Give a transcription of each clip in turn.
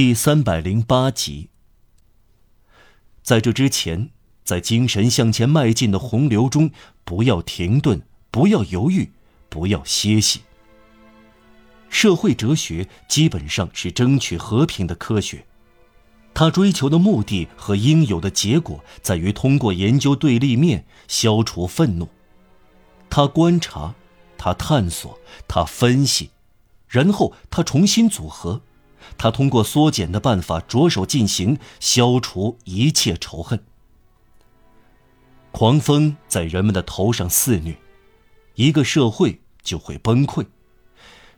第三百零八集。在这之前，在精神向前迈进的洪流中，不要停顿，不要犹豫，不要歇息。社会哲学基本上是争取和平的科学，他追求的目的和应有的结果在于通过研究对立面消除愤怒。他观察，他探索，他分析，然后他重新组合。他通过缩减的办法着手进行，消除一切仇恨。狂风在人们的头上肆虐，一个社会就会崩溃。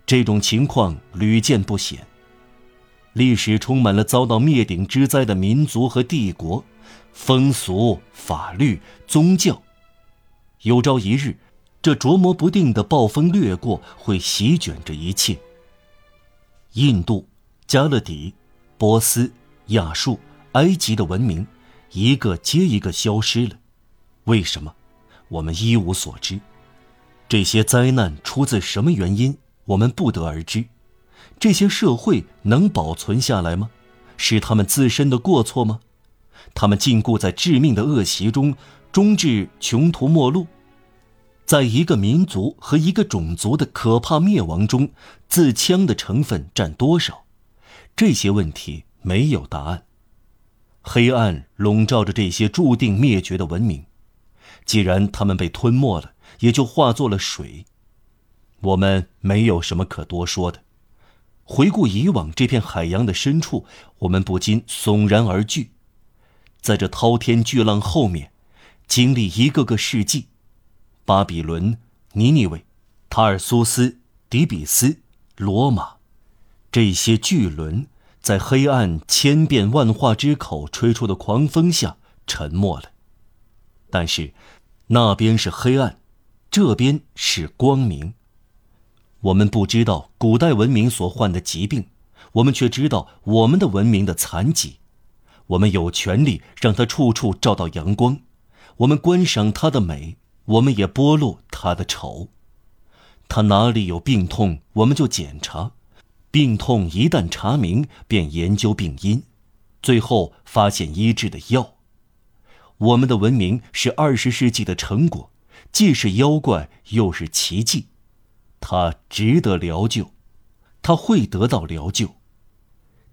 这种情况屡见不鲜。历史充满了遭到灭顶之灾的民族和帝国，风俗、法律、宗教。有朝一日，这琢磨不定的暴风掠过，会席卷这一切。印度。加勒底、波斯、亚述、埃及的文明，一个接一个消失了。为什么？我们一无所知。这些灾难出自什么原因？我们不得而知。这些社会能保存下来吗？是他们自身的过错吗？他们禁锢在致命的恶习中，终至穷途末路。在一个民族和一个种族的可怕灭亡中，自戕的成分占多少？这些问题没有答案。黑暗笼罩着这些注定灭绝的文明，既然他们被吞没了，也就化作了水。我们没有什么可多说的。回顾以往这片海洋的深处，我们不禁悚然而惧。在这滔天巨浪后面，经历一个个世纪：巴比伦、尼尼微、塔尔苏斯、底比斯、罗马。这些巨轮在黑暗千变万化之口吹出的狂风下沉默了。但是，那边是黑暗，这边是光明。我们不知道古代文明所患的疾病，我们却知道我们的文明的残疾。我们有权利让它处处照到阳光。我们观赏它的美，我们也剥落它的丑。它哪里有病痛，我们就检查。病痛一旦查明，便研究病因，最后发现医治的药。我们的文明是二十世纪的成果，既是妖怪又是奇迹，它值得疗救，它会得到疗救，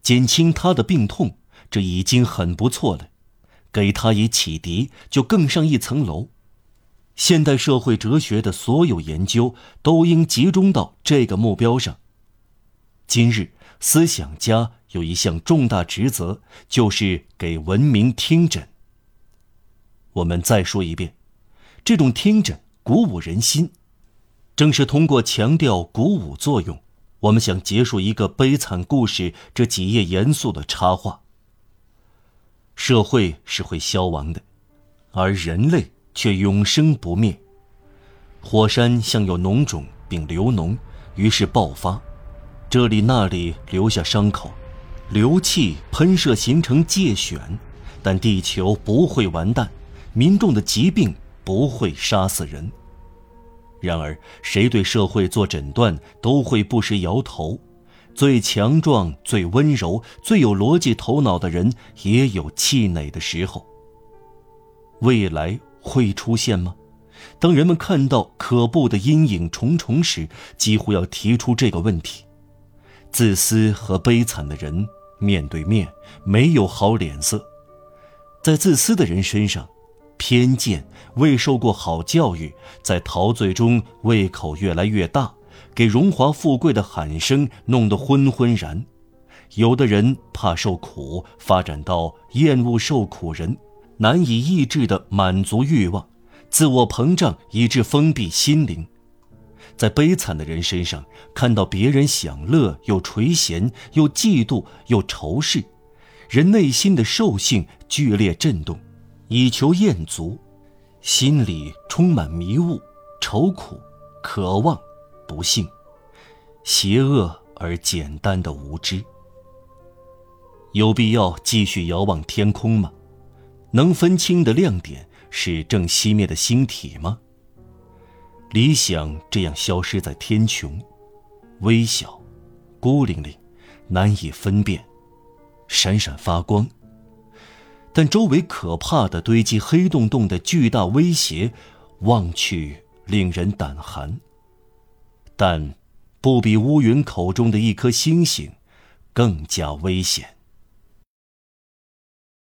减轻他的病痛，这已经很不错了。给他以启迪，就更上一层楼。现代社会哲学的所有研究都应集中到这个目标上。今日思想家有一项重大职责，就是给文明听诊。我们再说一遍，这种听诊鼓舞人心，正是通过强调鼓舞作用，我们想结束一个悲惨故事这几页严肃的插画。社会是会消亡的，而人类却永生不灭。火山像有脓肿并流脓，于是爆发。这里那里留下伤口，流气喷射形成疥癣，但地球不会完蛋，民众的疾病不会杀死人。然而，谁对社会做诊断，都会不时摇头。最强壮、最温柔、最有逻辑头脑的人，也有气馁的时候。未来会出现吗？当人们看到可怖的阴影重重时，几乎要提出这个问题。自私和悲惨的人面对面没有好脸色，在自私的人身上，偏见、未受过好教育，在陶醉中胃口越来越大，给荣华富贵的喊声弄得昏昏然。有的人怕受苦，发展到厌恶受苦人，难以抑制的满足欲望，自我膨胀以致封闭心灵。在悲惨的人身上看到别人享乐，又垂涎，又嫉妒，又仇视，人内心的兽性剧烈震动，以求厌足，心里充满迷雾、愁苦、渴望、不幸，邪恶而简单的无知。有必要继续遥望天空吗？能分清的亮点是正熄灭的星体吗？理想这样消失在天穹，微小、孤零零，难以分辨，闪闪发光。但周围可怕的堆积黑洞洞的巨大威胁，望去令人胆寒。但，不比乌云口中的一颗星星更加危险。